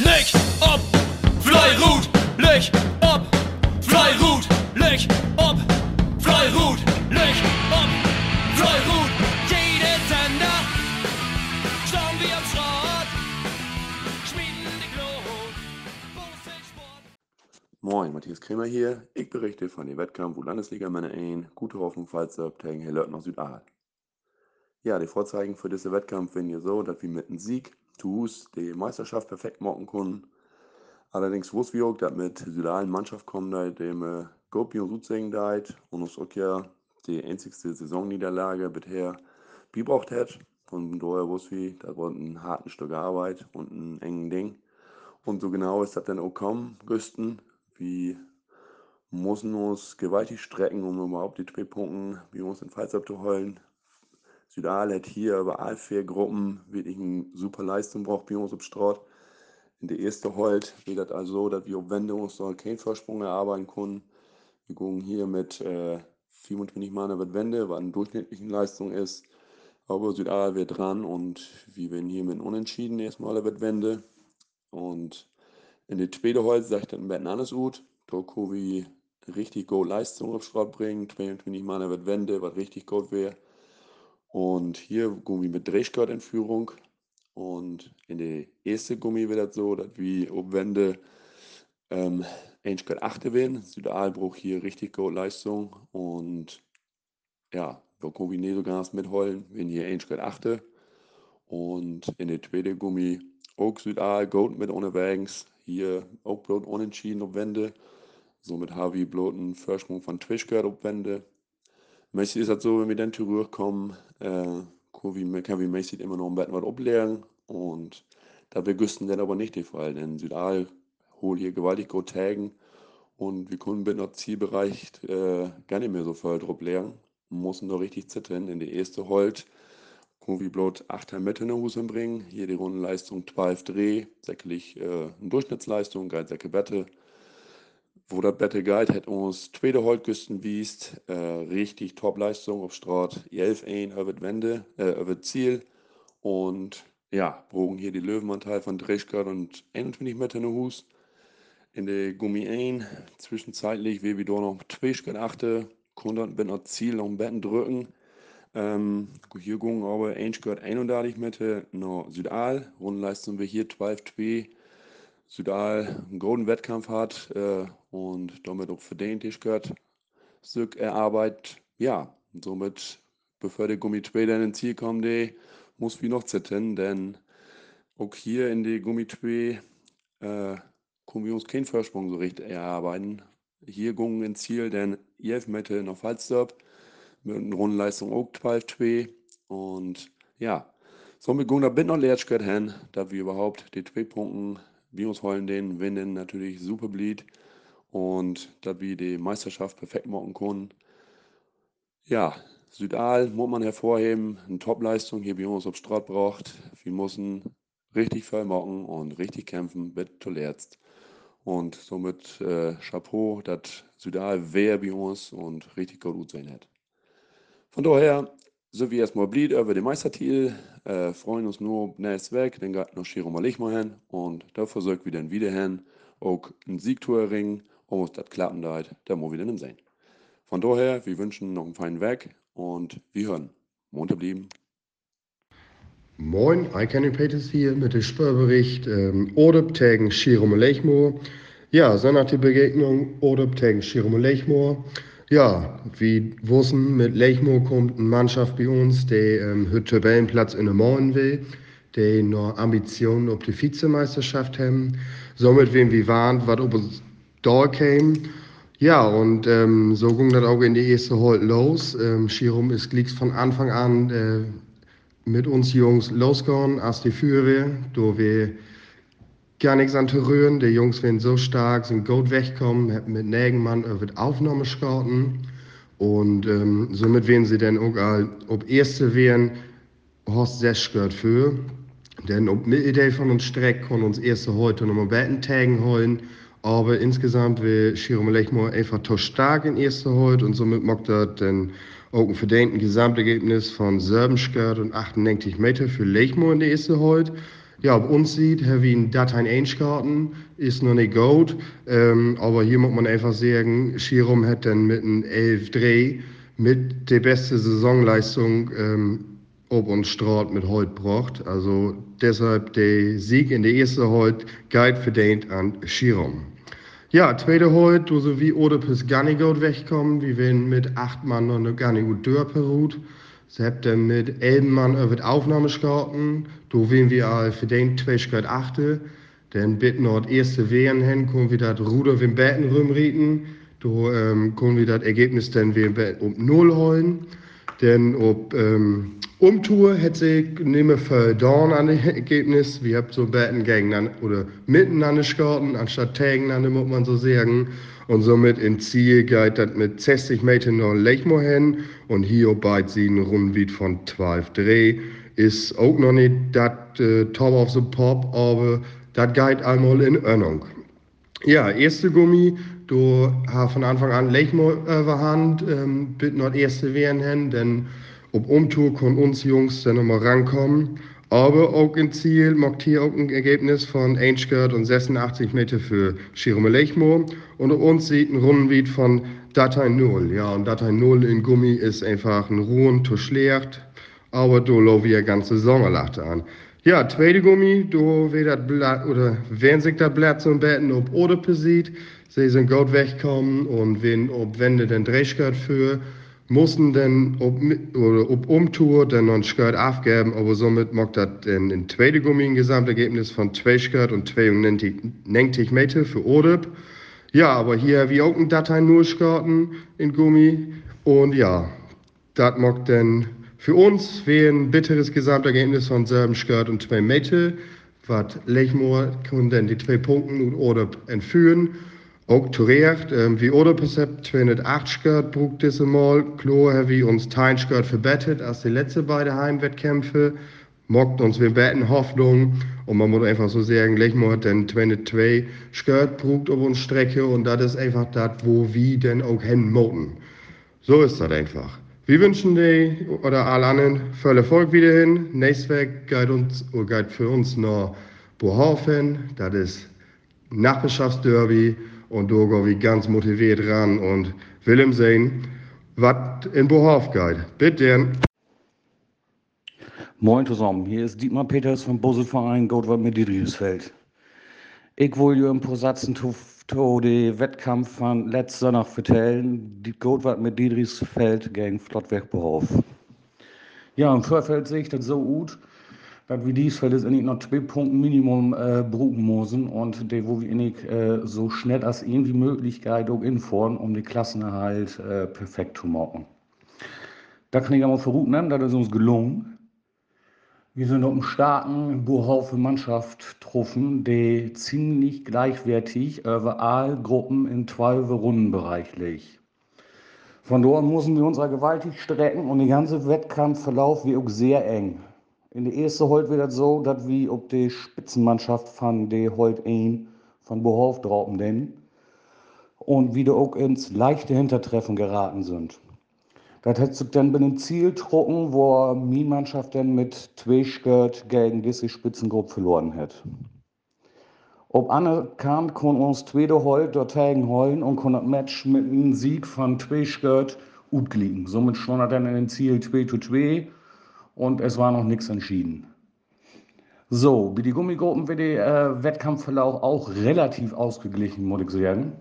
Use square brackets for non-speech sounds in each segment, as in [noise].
Leg ob, Fleirut, leg ob, Fleirut, leg ob, Fleirut, leg ob, Fleirut. Jede Sender, schauen wir am Schrott, schmieden die Glut. Moin, Matthias Kremer hier. Ich berichte von dem Wettkampf, wo Landesliga Männer 1, gute Hoffnung, falls ab gegen Hellert nach Südaal. Ja, die Vorzeichen für diesen Wettkampf werden ja so, dass wir mit einem Sieg Tuhus die Meisterschaft perfekt machen können. Allerdings wussten wir auch, dass mit Südalen Mannschaft kommen, da dem äh, Gopi und Sutzing deit und uns auch ja die einzigste Saisonniederlage bisher gebraucht hat. Von daher wussten wir, das war ein hartes Stück Arbeit und ein engen Ding. Und so genau ist das dann auch kommen, Güsten. Wir müssen uns gewaltig strecken, um überhaupt die zwei Punkte bei uns in Pfalz abzuholen. Südal hat hier über vier Gruppen wirklich eine super Leistung braucht Straat. In der ersten Holt wird das also so, dass wir auf Wende uns noch keinen Vorsprung erarbeiten können. Wir gehen hier mit äh, 24 Mann wird Wende, was eine durchschnittliche Leistung ist. Aber Südal wird dran und wir werden hier mit Unentschieden erstmal wird Wende. Und in der zweiten Holt sagt dann Betten alles gut. Wir richtig gut Leistung auf Straat bringen. 22 Mann wird Wende, was richtig gut wäre. Und hier Gummi mit Drehskirt in Führung. Und in der ersten Gummi wird das so, dass wir Obwände ähm, 1,8 werden. Südalbruch hier richtig gute Leistung. Und ja, wir wir nicht so ganz mitholen, wenn hier 1,8. Und in der zweiten Gummi auch Südal, Gold mit unterwegs. Hier auch bloß unentschieden auf Wände. Somit haben wir bloß einen Vorsprung von Twitchgurt auf Wände. Meistens ist das so, wenn wir dann zurückkommen, äh, kann wir, meistens immer noch ein bisschen was ablernen. Und da wir Güsten dann aber nicht der Fall, denn Südal holt hier gewaltig gut Tagen und wir können mit noch Zielbereich äh, gar nicht mehr so voll drauf. Wir müssen da richtig zittern. In der erste Holt wir bloß 8 Meter in der Hose bringen. Hier die Rundenleistung 12 Dreh, säcklich äh, eine Durchschnittsleistung, geil säcke Bette wo der Battle Guide hat uns tweede Holtgüsten wiest, äh, richtig Top-Leistung auf Straat, 11 ein über Wende, äh, über Ziel. Und ja, brogen hier die Löwenanteil von Dreschgard und 21 Meter in Hus. In der Gummi 1, zwischenzeitlich, wie wir da noch Tweischgard achte, konnten wir noch Ziel noch ein Betten drücken. Ähm, hier gingen aber 1 31 Meter nach Südal, Rundenleistung wir hier 12 2 Südal einen guten Wettkampf hat äh, und damit auch verdient ist gehört, Stück erarbeitet. Ja, somit, bevor der Gummi dann ins Ziel kommt, muss wie noch zittern, denn auch hier in die Gummi äh, können wir uns keinen Vorsprung so richtig erarbeiten. Hier gingen ins Ziel, denn 11 Meter noch Fallstop mit einer Rundenleistung auch 12 und ja, somit gingen da bin noch Leertschgott hin, da wir überhaupt die zwei Punkte wollen den Winden natürlich super blieb und dass wir die Meisterschaft perfekt machen können. Ja, Südal muss man hervorheben, eine Topleistung hier bei uns auf Straat braucht. Wir müssen richtig voll machen und richtig kämpfen, bis zuletzt. Und somit äh, Chapeau, dass Südal wer bei uns und richtig gut sein hat. Von daher so wie erstmal blieb über den Meistertitel, äh, freuen uns nur Weg, dann geht noch Shiro mal mal hin und da dann wieder hin, auch ein Siegtour ringen, und das klappen da, da muss dann sehen. Von daher, wir wünschen noch einen feinen Weg und wir hören. Montag blieben. Moin, Icani Peters hier mit dem Spörbericht ähm, Odeb gegen Shiro Lechmo. Ja, so nach der Begegnung Odeb gegen Shiro Lechmo. Ja, wie wussten, mit Lechmo kommt eine Mannschaft bei uns, die ähm, den Tabellenplatz in der Morgen will, die noch Ambitionen auf die Vizemeisterschaft haben. Somit werden wir warnt, was ob uns da käme. Ja, und ähm, so ging das auch in die erste Holt los. Ähm, Schirum ist gleich von Anfang an äh, mit uns Jungs losgegangen, als die Führer, da wir gar nichts an zu rühren. Die Jungs werden so stark, sind gut weggekommen, haben mit Nägenmann die Aufnahme schauten. Und ähm, somit werden sie dann auch all, ob Erste wären, Horst Sesch gehört für. Denn ob mit Idee von uns Streck kann uns Erste heute nochmal Betten tagen holen. Aber insgesamt will Shirom Lechmo einfach zu stark in Erste heute und somit macht er dann auch ein verdienten Gesamtergebnis von 7 und 98 Meter für Lechmo in der Erste heute. Ja, ob uns sieht, Herr wie ein Datein Einschkarten, ist noch nicht gut. Ähm, aber hier muss man einfach sagen, Schirum hat dann mit einem 11-3 mit der beste Saisonleistung ähm, ob uns Straat mit heute braucht. Also deshalb der Sieg in der ersten heute Guide verdient an Schirum. Ja, zweite heute, so wie Odepes gar nicht gut wegkommen. Wir werden mit acht Mann noch gar nicht gut durchperut. Dann mit elf Mann über Aufnahme gestarten. Da werden wir all verdient zwei Schritt achte. Bitten noch das erste Wehren hin, können wir das Ruder im Betten rumreden. Da ähm, können wir das Ergebnis dann wieder um Null holen. Denn ob ähm, Umtour hätte sich nicht mehr verdorn an das Ergebnis. Wir haben so Betten gegen oder miteinander gestarten, anstatt gegeneinander, muss man so sagen. Und somit in Ziel geht das mit 60 Metern noch Lechmo hin. Und hier bei sieben Runden von 12 Dreh ist auch noch nicht das äh, Top of the Pop, aber das geht einmal in Ordnung. Ja, erste Gummi, du hast von Anfang an Lechmo überhand, ähm, bitte noch erste Wehren hin, denn ob Umtour können uns Jungs dann nochmal rankommen. Aber auch im Ziel macht hier auch ein Ergebnis von 1 und 86 Meter für Schirme Lechmo. Und uns sieht ein Rundenwied von Datei 0. Ja, und Datei 0 in Gummi ist einfach ein Ruhen, zu schlecht. Aber da laufen wir ganze Sommerlachte an. Ja, zweite Gummi, du das Blatt, oder wenn sich das Blatt ein Betten ob Odepe sieht, sie sind gut wegkommen und wenn, ob Wände den Drehskirt für, mussten dann ob, oder ob Umtour dann noch ein Skirt abgeben, aber somit macht das dann in zweite Gummi ein Gesamtergebnis von zwei Skirt und 92 Meter für Odep. Ja, aber hier wie auch ein Datei nur Skirten in Gummi und ja, das macht dann für uns wäre ein bitteres Gesamtergebnis von selben Skirt und zwei Meter, was Lechmoor dann die zwei Punkte und Odep entführen. Auch terecht, ähm, wie oder Percept 208 Skirt brugt diese Mal. Klar wie uns Tein Skirt verbettet als die letzten beiden Heimwettkämpfe. Mockt uns wir betten Hoffnung. Und man muss einfach so sagen, gleich mal den 22 Skirt brugt auf uns Strecke und das ist einfach das, wo wir denn auch hin moten. So ist das einfach. Wir wünschen die oder alle anderen voll Erfolg wieder hin. Nächstes Weg geht uns, geht für uns noch Bohaufen. Das ist Nachbarschaftsderby. Und gehen wir ganz motiviert ran und will sehen, was in Bohof geht. Bitte. Moin zusammen, hier ist Dietmar Peters vom Buselverein Goldwald mit Dietrichsfeld. Ich paar Sätzen zu, zu den Wettkampf von letzten Sonntag vertellen, die Goldwald mit gegen Flottweg Bohof. Ja, im Vorfeld sehe ich das so gut, dass wir dies Feld ist eigentlich noch zwei Punkte Minimum äh, bruchen müssen und die, wo wir eigentlich äh, so schnell als irgendwie möglich geht, auch informen, um die Klassenerhalt äh, perfekt zu machen. Da kann ich einmal verrückt nennen, das ist uns gelungen. Wir sind auf einem starken Burhaufe Mannschaft getroffen, die ziemlich gleichwertig über alle Gruppen in 12 Rundenbereich liegt. Von dort müssen wir uns gewaltig strecken und der ganze Wettkampfverlauf wird auch sehr eng. In der ersten Holt wird das so, dass wir ob die Spitzenmannschaft von der Holt ein von Bohof draußen denn und wieder auch ins leichte Hintertreffen geraten sind. Das hat sich dann bei dem Ziel getroffen, wo die Mannschaft dann mit zwei Skirt gegen diese Spitzengruppe verloren hat. Ob anerkannt kann uns zweite Holt dort holen und kann das Match mit einem Sieg von zwei Skirt utgliegen. Somit stand er dann in den Ziel 2 zu 2 und es war noch nichts entschieden. So, wie die Gummigruppen der äh, Wettkampfverlauf auch relativ ausgeglichen, muss ich sagen.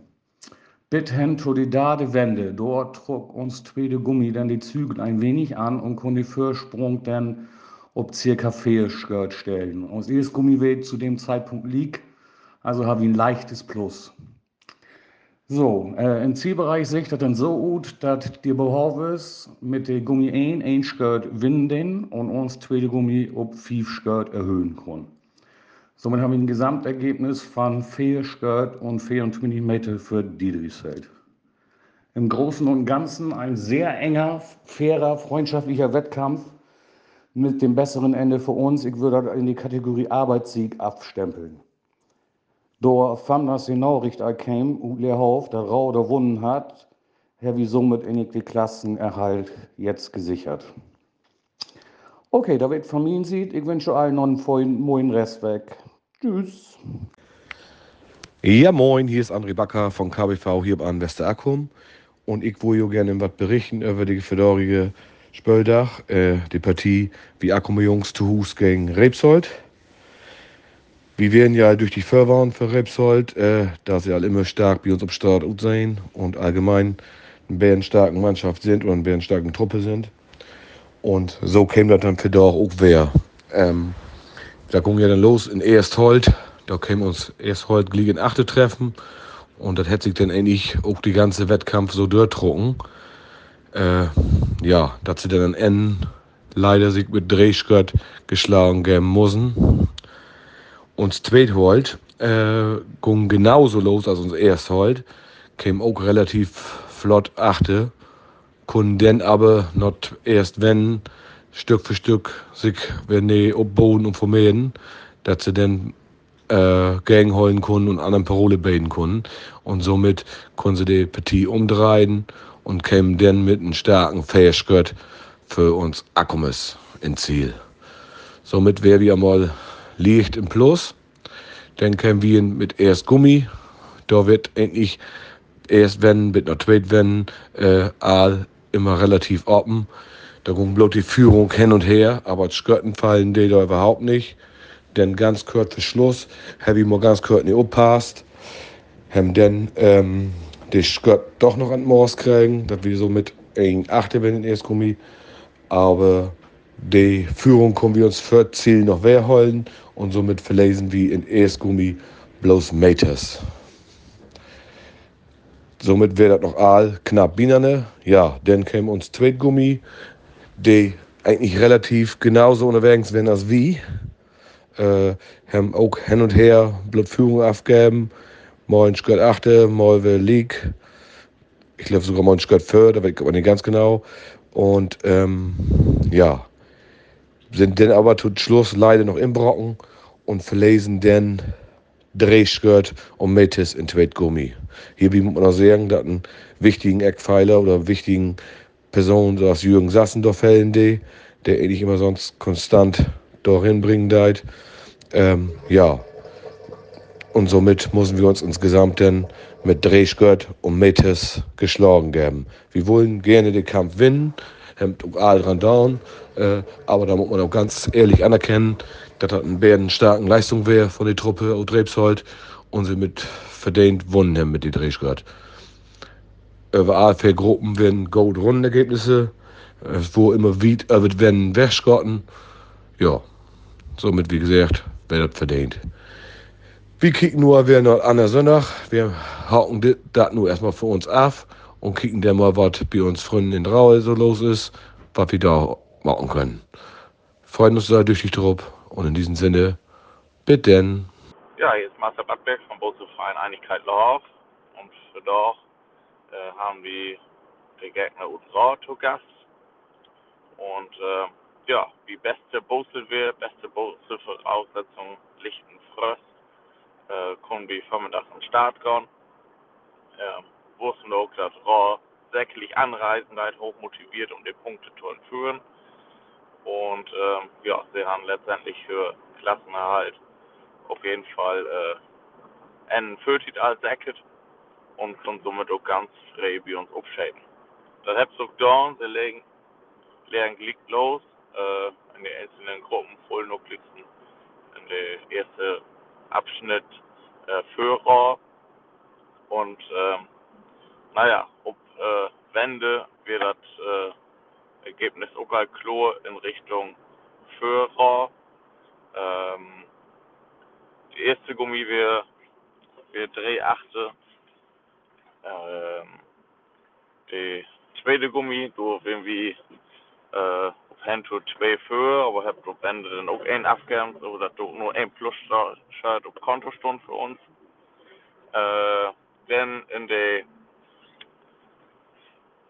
Bis hin zu die Dadewende. Dort trug uns zweite Gummi dann die Zügel ein wenig an und konnte die Vorsprung dann ob circa vier Skirt stellen. Und das Gummi zu dem Zeitpunkt liegt, also habe ich ein leichtes Plus. So, äh, im Zielbereich sehe ich das dann so gut, dass die Behauptes mit dem Gummi 1 ein Skirt winden und uns zweite Gummi auf 5 Skirt erhöhen können. Somit haben wir ein Gesamtergebnis von 4 Skirt und 24 Meter für Dietrichsfeld. Im Großen und Ganzen ein sehr enger, fairer, freundschaftlicher Wettkampf mit dem besseren Ende für uns. Ich würde das in die Kategorie Arbeitssieg abstempeln. Da fand das genau richtig kam, und Leerhof, der Rau der Wunden hat, Herr wie somit in die Klassenerhalt jetzt gesichert. Okay, da wird von mir sieht. Ich wünsche allen noch einen vollen, moin Rest weg. Tschüss. Ja, moin, hier ist André Backer von KBV hier an Westerakkum. Und ich wollte gerne was berichten über die verdorige Spöldach, äh, die Partie wie Akkume Jungs zu Hus gegen Rebsold. Wir werden ja durch die Förwaren für Rebsold, äh, da sie alle immer stark bei uns am Start sehen und allgemein eine bärenstarken Mannschaft sind oder eine bärenstarken Truppe sind. Und so käme das dann für doch auch wer. Ähm, da ging ja dann los in Ersthold. Da käme uns Ersthold gegen Achte treffen. Und das hätte sich dann endlich auch die ganze Wettkampf so durchdrucken. Äh, ja, dass sie dann am Ende leider sich mit Drehskirt geschlagen geben müssen. Uns Zweithold äh, ging genauso los als uns Ersthold. Käme auch relativ flott Achte können dann aber not erst wenn Stück für Stück sich wenn die abbauen und vermehren, dass sie dann äh, gegenholen können und anderen Parole bilden können. Und somit können sie die Partie umdrehen und kämen dann mit einem starken Fähigkeit für uns Akkumis ins Ziel. Somit wäre wir mal Licht im Plus. Dann kämen wir mit erst Gummi. Da wird endlich erst wenn, mit noch zweit wenn, äh, immer relativ offen. Da ging bloß die Führung hin und her, aber Skirten fallen die da überhaupt nicht. Denn ganz kurz vor Schluss habe ich mal ganz kurz nicht aufgepasst. Haben dann ähm, die Skirt doch noch an den Mors kriegen, dass wir so mit ein achte wenn in Erstgummi. Aber die Führung kommen wir uns für Ziel noch wehrholen und somit verlesen wir in Erstgummi bloß Meters. Somit wäre das noch all knapp Binane. Ja, dann käme uns Tweetgummi, die eigentlich relativ genauso unterwegs wären als wie. Äh, haben auch hin und her Blutführung abgeben. Stück achte, mal wer League. Ich glaube sogar ein Stück für, da weiß ich aber nicht ganz genau. Und ähm, ja, sind dann aber zum Schluss leider noch im Brocken und verlesen dann Drehskirt und Metis in Tweetgummi. Hier muss man auch sagen, dass einen wichtigen Eckpfeiler oder wichtigen Person, so als Jürgen Sassendorf fällen, der eigentlich immer sonst konstant dorthin bringen deit. Ähm, ja. Und somit müssen wir uns insgesamt dann mit Drehskirt und Metis geschlagen geben. Wir wollen gerne den Kampf gewinnen, haben auch dran down, äh, aber da muss man auch ganz ehrlich anerkennen, dass das eine bären starken Leistung wäre von der Truppe aus Rebsold und sie mit verdient gewonnen haben mit den Drehschritt. Überall für Gruppen werden Gold Rundenergebnisse, wo immer wieder wird werden wegschrotten. Ja, somit wie gesagt, wäre das verdient. Wir kicken nur, wer noch an der Sonntag. Wir hauen das nur erstmal für uns ab und kicken dann mal, was bei uns Freunden in Raue so los ist, was wir da machen können. Freuen uns da durch die Truppe und in diesem Sinne, bitte. denn. Ja, hier ist Marcel Badberg vom Bootsverein Einigkeit Lauf. Und für doch äh, haben wir den Gegner Utra zu Gast. Und äh, ja, die beste wäre, beste Bootselvoraussetzung, lichten Fröst, äh, können wir vormittags am Start gehen. Äh, wussten dass Ra säcklich anreisen, halt hoch motiviert, um die Punkte zu entführen. Und ähm, ja, sie haben letztendlich für Klassenerhalt auf jeden Fall äh, einen Fötit als Jacket und können somit auch ganz frei bei uns aufschäden. Das auch da, sie legen, legen liegt los, äh, in den einzelnen Gruppen voll noch in der erste Abschnitt äh, Führer und ähm, naja, ob äh, Wende wird das äh, Ergebnis Okalklor in Richtung Führer. Ähm, die erste Gummi wir, wir Drehachte. Ähm, die zweite Gummi, du irgendwie äh, Hand zu zwei für, aber hab du Ende dann auch ein abgegeben, so dass du nur ein Plus-Shirt auf Konto stund für uns. Äh, dann in der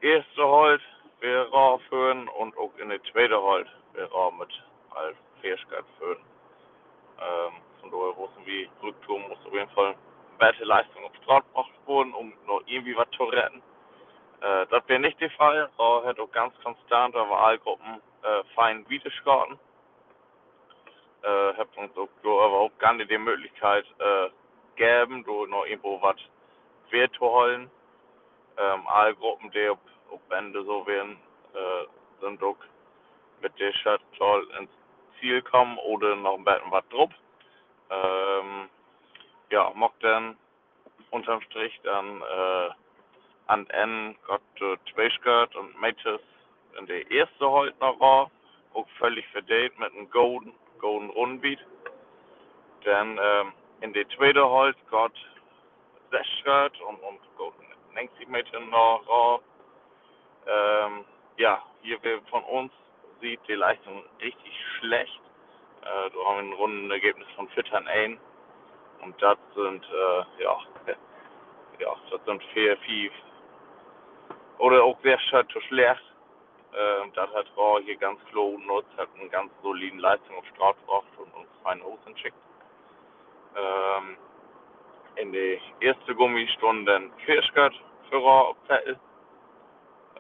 erste Halt wir führen und auch in der zweite Halt wir mit halt Fähigkeit führen. Ähm, von daher wissen wir, Rücktour muss auf jeden Fall bessere Leistung auf Straße gebracht werden, um noch irgendwie was zu retten. Äh, das wäre nicht der Fall. Ra hat auch ganz konstant über alle Gruppen äh, fein Wiederskarten. Äh, habt uns auch überhaupt gar nicht die Möglichkeit äh, geben, noch irgendwo was wert zu holen. Ähm, alle Gruppen, die auf Ende so werden, äh, sind auch mit der Shuttle ins Ziel kommen oder noch ein bisschen was drauf. Ähm, ja, mock dann unterm Strich dann äh, an N Gott äh, Tweischgert und Mates in der erste halt noch war, auch völlig verdient mit einem Golden, Golden Rundbeat. Dann ähm, in der zweite halt Gott Sechschgert und, und Golden 90 Meter noch war. Ähm, ja, hier von uns sieht die Leistung richtig schlecht. Äh, da haben wir ein Rundenergebnis von 14 und das sind, äh, ja, [laughs] ja, das sind vier, vier, oder auch sehr schlecht. Äh, das hat Raw hier ganz klar genutzt, hat eine ganz soliden Leistung auf Straße gebracht und uns fein Hosen schickt. Ähm, in die erste Gummistunde Kirschgott für Raw auf Zettel.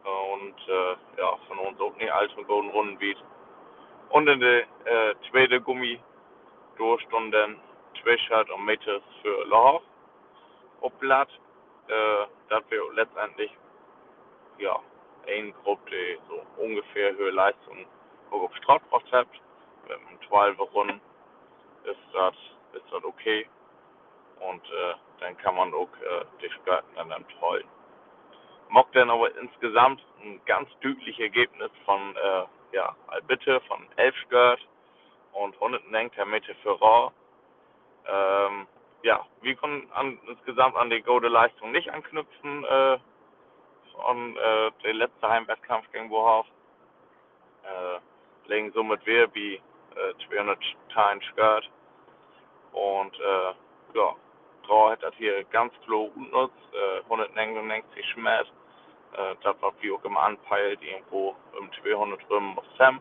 Und äh, ja, von uns auch nicht allzu guten Rundenbeat. Und in der äh, zweite Gummi Durchstunden Zwischert und Mittes für Lauf auf Blatt. Äh, dass wir letztendlich ja eine Gruppe, die so ungefähr höhere Leistung auf Straße gebracht hat. Mit einem 12 Runden ist das ist das okay. Und äh, dann kann man auch äh, die Skirten dann holen. Mock dann aber insgesamt ein ganz deutliches Ergebnis von äh, ja, Albitte von 11 Skirt und 100 Meter für Raw. Ähm, ja, wir können an, insgesamt an die gute Leistung nicht anknüpfen äh, von äh, der letzten Heimwettkampf gegen Bohauf. Äh, legen somit wir wie äh, 200 Teilen Skirt. Und äh, ja, Draw hat das hier ganz klar genutzt, äh, 199 Schmerz. Das was wir auch immer anpeilt, irgendwo im 200 Römen auf Sam.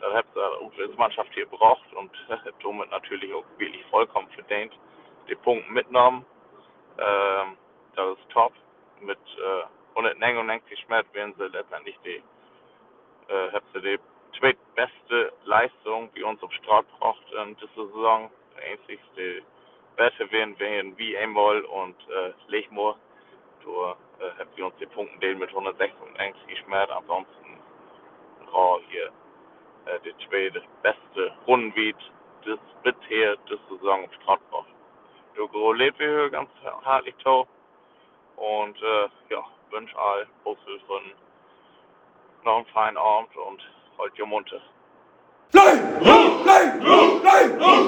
Da hat die Mannschaft hier gebraucht und [laughs] somit natürlich auch wirklich vollkommen verdient die Punkte mitgenommen. Ähm, das ist top. Mit äh, 199 Schmerz werden sie letztendlich die, äh, hat sie die zweitbeste Leistung, die uns auf Straße braucht in dieser Saison. Einzigste Beste werden wir wie einmal und äh, Lechmoor. Da sie uns die Punkte delen mit 196 Schmerz. Ansonsten Raw hier äh, die zweite beste Rundenbeat des bisher des Saison auf Straße braucht. Du lebt wir ganz hartlich tau. Und äh, ja, wünsche all Bushilfen noch einen feinen Abend und ihr Munter. Rot, fly, rot, fly, rot.